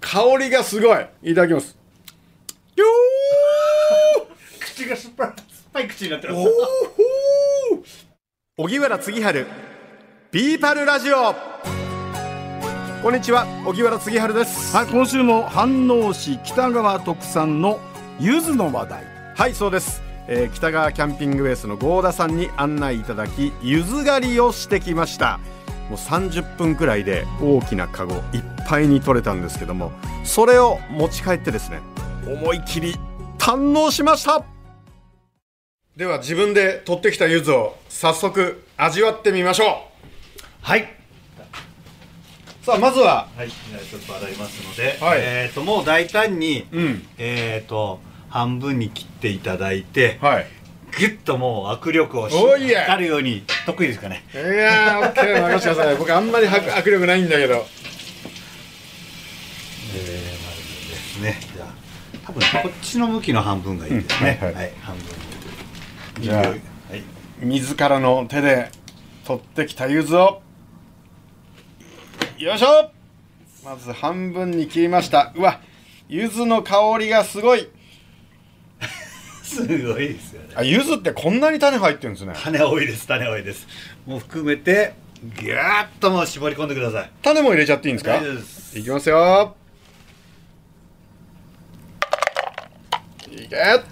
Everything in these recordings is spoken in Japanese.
香りがすごい。いただきます。よ口が酸っぱい酸っぱい口になってーます。お荻原次春ビーパルラジオ。こんにちは荻原次春です。はい、今週も飯能市北川特産の柚子の話題。はいそうです、えー北川キャンピングベースの合田さんに案内いただき柚子狩りをしてきましたもう30分くらいで大きなカゴいっぱいに取れたんですけどもそれを持ち帰ってですね思い切り堪能しました。では自分で取ってきた柚子を早速味わってみましょはい、うさあまずははい、じゃあちょっと洗いますので、はい。えっ、ともう大胆に、うん。えっ、と半分に切っていただいて、はいギュッともう握力をしおいえ測るように得意ですかね。いやー OK 任せてください。僕あんまり迫握力ないんだけど。えー、まずですね。じゃあ多分こっちの向きの半分がいいですね、うんはいはい。半分。にじゃあはい。自らの手で取ってきた柚子を。よいしょ。まず半分に切りました。うわ柚子の香りがすごいすごいですよね。あ柚子ってこんなに種入ってるんですね。種多いです種多いです。もう含めてギューッともう絞り込んでください。種も入れちゃっていいんですか？いきますよ。いけ。よ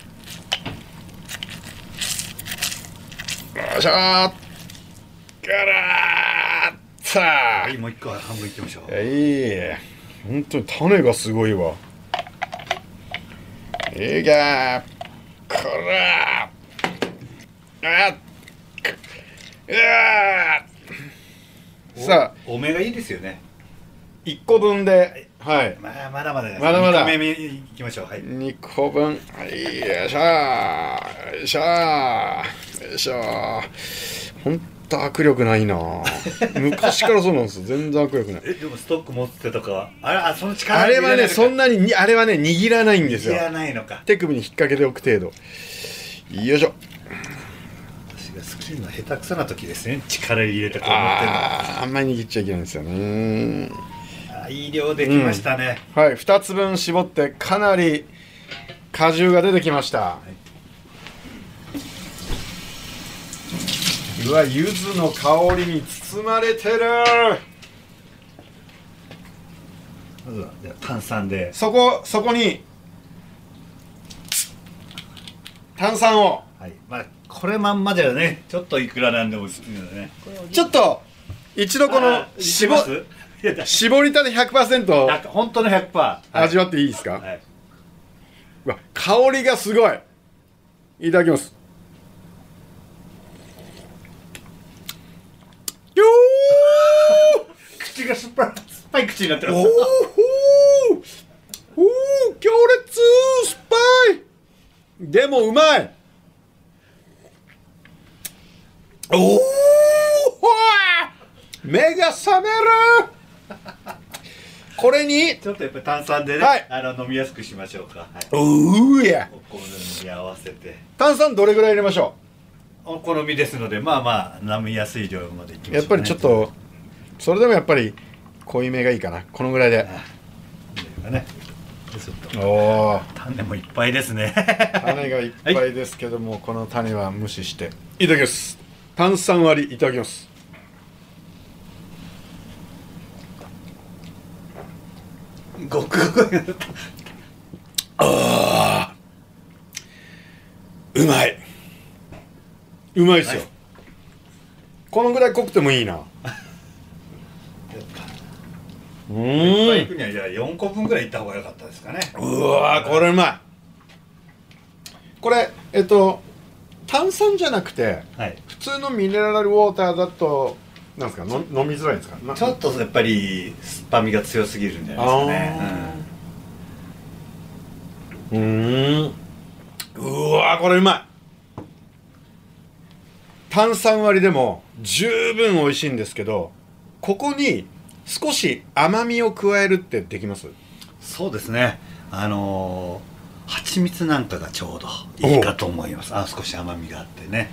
いしょ。ーからーっさはいもう一個半分いってみましょう。いい本当に種がすごいわ。いいかこらあっうわさあ。おおめがいいですよね。1個分で。はい。まあまだまだですまだまだ。二個目いきましょう。はい。2個分。はいよいしょ。よいしょ。よいしょ。ほんと握力ないな。昔からそうなんですよ。全然握力ない。えでもストック持ってとか。はあれあその力あれはねそんななににあれはね握らないんですよ。いらないのか。手首に引っ掛けておく程度。よいしょ。私がスキーの下手くそな時ですね。力入れてこう持ってるの。あーあんまり握っちゃいけないんですよね。あいい量できましたね、はい2つ分絞ってかなり果汁が出てきました、うわ柚子の香りに包まれてる。まずはじゃあ炭酸で。そこそこに炭酸を。はい。まあこれまんまだよね。ちょっといくらなんでも好きなのでねちょっと一度このあ絞絞りたて100%なんか本当の100%、はい。味わっていいですか、はい。うわ香りがすごい。いただきますよ口が酸っぱい酸っぱい口になってーおおおお強烈酸っぱい。でもうまい。おお目が覚める。これにちょっとやっぱり炭酸でね、はい。あの飲みやすくしましょうか、はい、おーや。お好みに合わせて。炭酸どれぐらい入れましょお好みですのでまあまあ飲みやすい量までいきましょう、ね、うやっぱりちょっとそれでもやっぱり濃いめがいいかな。このぐらいで。ね。おお種もいっぱいですね。種がいっぱいですけども、この種は無視して。いただきます。炭酸割りいただきます。ごくごくうまい。うまいですよ、はいこのぐらい濃くてもいいなういっぱいー行くにはじゃあ4個分ぐらいいった方が良かったですかね。んうわーこれうまい。これえっと炭酸じゃなくてはい。普通のミネラルウォーターだとなんですかの飲みづらいですか？なちょっとやっぱり酸っぱみが強すぎるんじゃないですかね。うーん。うわーこれうまい。炭酸割りでも十分美味しいんですけどここに少し甘みを加えるってできます？そうですね。あのー、蜂蜜なんかがちょうどいいかと思います。あ少し甘みがあってね。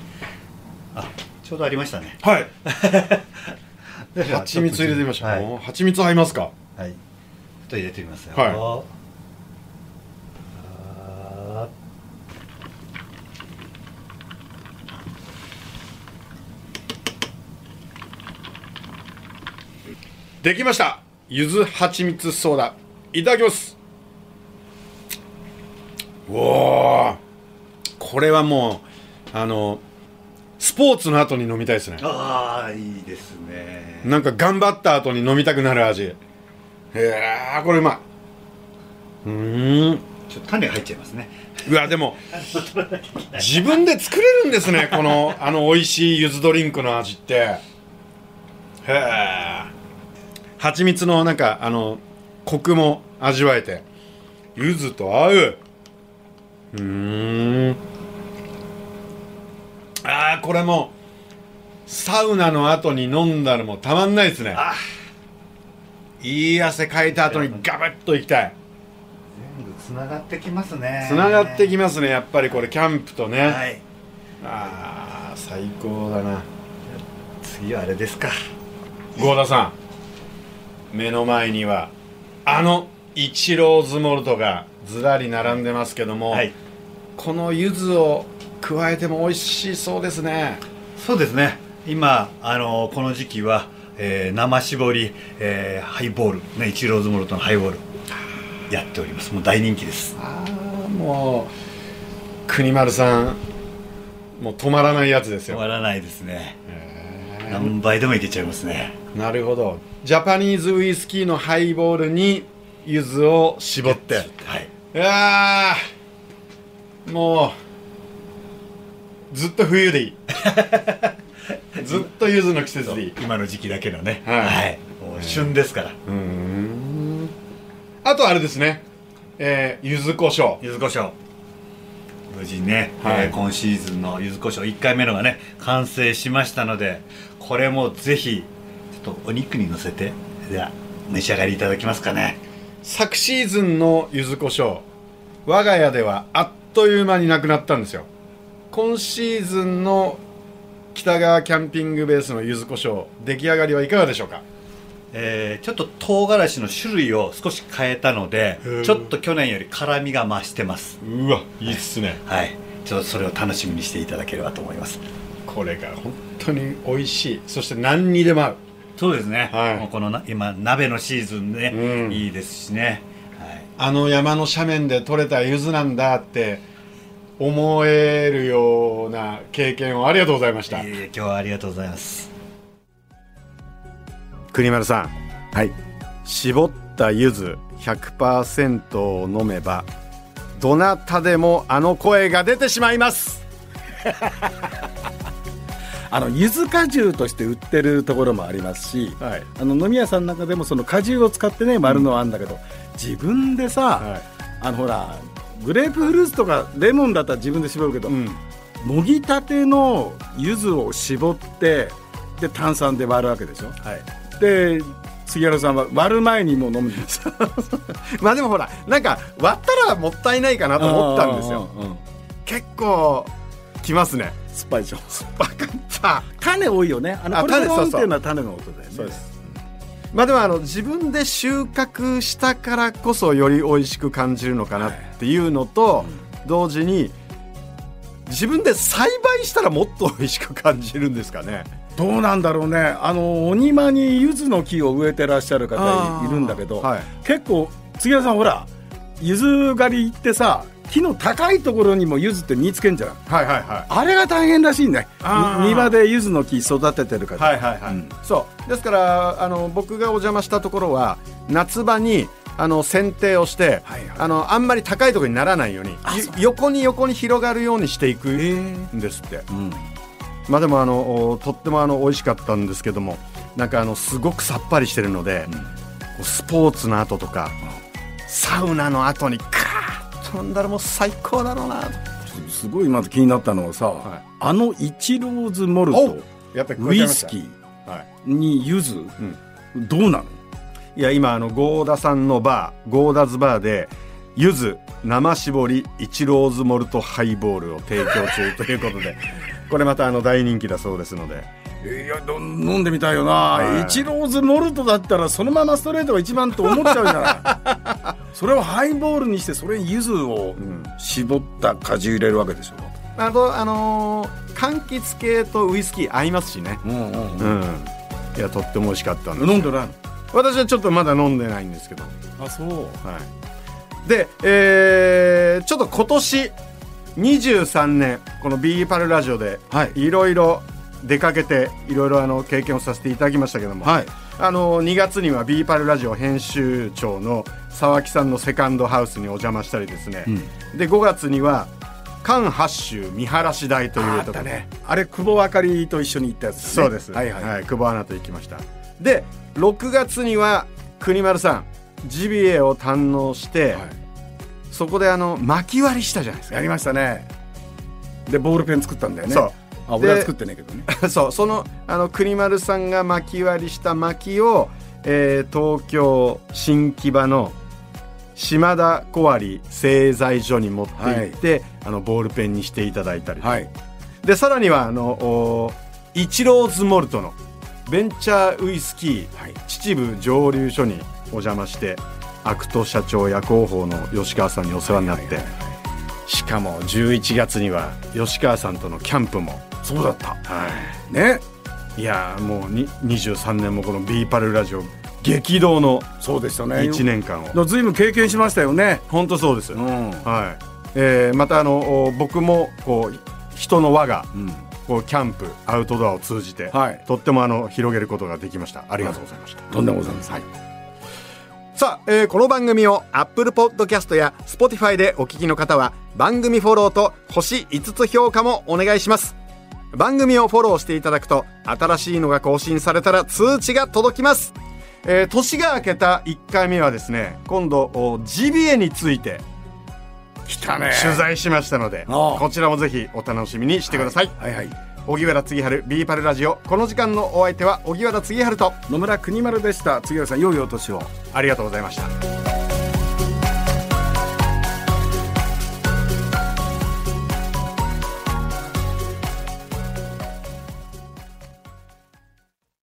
あちょうどありましたね。はい。蜂蜜入れてみましょう、はい。蜂蜜合いますか？はい。と入れてみますよ、はいあできました。柚子蜂蜜ソーダ。いただきます。おおこれはもうあのスポーツの後に飲みたいですね。ーあーいいですね。なんか頑張った後に飲みたくなる味。へえこれうまい。うーん。ちょっと種が入っちゃいますね。うわでも自分で作れるんですね。このあの美味しい柚子ドリンクの味って。へえ蜂蜜のなんかあのコクも味わえて。柚子と合う。うーん。あーこれもサウナの後に飲んだらもうたまんないですね。あ。いい汗かいた後にガブッといきたい。全部つながってきますね。つながってきますねやっぱりこれキャンプとね、はい。あー最高だな。次はあれですか。郷田さん目の前にはあのイチローズモルトがずらり並んでますけども、はい。この柚子を加えても美味しそうですね。そうですね。今あのこの時期は、えー生搾り、えーハイボール。ねイチローズモルトのハイボール。やっております。もう大人気です。ああもう国丸さんもう止まらないやつですよ。止まらないですね。何杯でもいけちゃいますねなるほど。ジャパニーズウイスキーのハイボールに柚子を絞って。はいいやーもうずっと冬でいい。ずっと柚子の季節でいい。今の時期だけのね。はい。もう旬ですから。うーん。あとあれですね。えー、柚子胡椒。柚子胡椒。無事ね、はい。えー今シーズンの柚子胡椒1回目のがね完成しましたのでこれもぜひとお肉に乗せて。では召し上がりいただきますかね。昨シーズンの柚子胡椒。我が家ではあっという間になくなったんですよ。今シーズンの北川キャンピングベースの柚子胡椒出来上がりはいかがでしょうか？えーちょっと唐辛子の種類を少し変えたのでちょっと去年より辛みが増してます。うわいいっすね。はい。ちょっとそれを楽しみにしていただければと思います。これが本当に美味しい。そして何にでも合うそうですね、はい。もうこのな今鍋のシーズンで、うん。いいですしね、はい、あの山の斜面で採れた柚子なんだって思えるような経験をありがとうございました。いえいえ今日はありがとうございます。国丸さん。はい。絞った柚子100%を飲めばどなたでもあの声が出てしまいますあの柚子果汁として売ってるところもありますしはい。あの飲み屋さんの中でもその果汁を使ってね丸のあるんだけど、自分でさ、はい。あのほらグレープフルーツとかレモンだったら自分で絞るけど、うん。もぎたての柚子を絞ってで炭酸で割るわけでしょ。はい。で杉原さんは割る前にもう飲むんです。まあでもほらなんか割ったらもったいないかなと思ったんですよ。うんうんうん結構きますね。酸っぱいでしょ。バカった種多いよね。あのあこれ種そうそう。の音っていうのは種の音だよね。そうです。まあでもあの自分で収穫したからこそより美味しく感じるのかなっていうのと、同時に自分で栽培したらもっと美味しく感じるんですかね。どうなんだろうね。あのお庭に柚子の木を植えてらっしゃる方いるんだけど、はい、結構杉原さんほら柚子狩り行ってさ木の高いところにも柚子って見つけんじゃん。はいはいはい。あれが大変らしいね庭で柚子の木育ててるから、はいはいはい、うん。そう。ですからあの僕がお邪魔したところは夏場にあの剪定をして、はいはい。あのあんまり高いところにならないように横に横に広がるようにしていくんですって。うん。まあでもあのおとってもあの美味しかったんですけどもなんかあのすごくさっぱりしてるので、こうスポーツの後とか、サウナの後にカーッと飲んだらもう最高だろうな。すごいまず気になったのはさ、はい。あのイチローズモルおトやっぱりウイスキー、はい、ーに柚子、どうなの？いや今あのゴーダさんのバーゴーダズバーで柚子生搾りイチローズモルトハイボールを提供中ということでこれまたあの大人気だそうですのでいやど飲んでみたいよな、はい。イチローズモルトだったらそのままストレートが一番と思っちゃうじゃない。それをハイボールにしてそれに柚子をん。絞った果汁入れるわけでしょ、あとあのー柑橘系とウイスキー合いますしね。うんうんううん。んいやとっても美味しかったんです飲んでない私はちょっとまだ飲んでないんですけど。のあそう。はい、で、えーちょっと今年23年この B パルラジオではい。いろいろ出かけていろいろあの経験をさせていただきましたけども、はい。あの2月には B パルラジオ編集長の沢木さんのセカンドハウスにお邪魔したりですね、で5月には関八州見晴らし台というところ。あったね。あれ久保あかりと一緒に行ったやつだね。そうです、はいはい、久保アナと行きました。で6月には国丸さんジビエを堪能して、はい。そこであの巻き割りしたじゃないですか。やりましたね。でボールペン作ったんだよね。そう。であ俺は作ってねえけどね。そうそのあの国丸さんが巻き割りした薪を、えー東京新木場の島田小割製材所に持って行って、あのボールペンにしていただいたり、はい。でさらにはあのおイチローズモルトのベンチャーウイスキー、はい。秩父蒸留所にお邪魔して肥土社長や広報の吉川さんにお世話になって、しかも11月には吉川さんとのキャンプもそうだった。はい。ね。いやーもうに23年もこの B パルラジオ激動のそうでしたね。1年間を。のずいぶん経験しましたよね。本当そうです、うん。はい。えーまたあのお僕もこう人の輪がうん。こうキャンプアウトドアを通じて、はい。とってもあの広げることができました。ありがとうございました、とんでもございません。はい。さあ、えーこの番組を Apple Podcast や Spotify でお聞きの方は番組フォローと星5つ評価もお願いします番組をフォローしていただくと新しいのが更新されたら通知が届きます、えー年が明けた1回目はですね今度おジビエについて来たね。取材しましたのでこちらもぜひお楽しみにしてください、はいはい荻原次春 B パルラジオ。この時間のお相手は荻原次春と野村国丸でした。杉浦さん良いお年を。ありがとうございました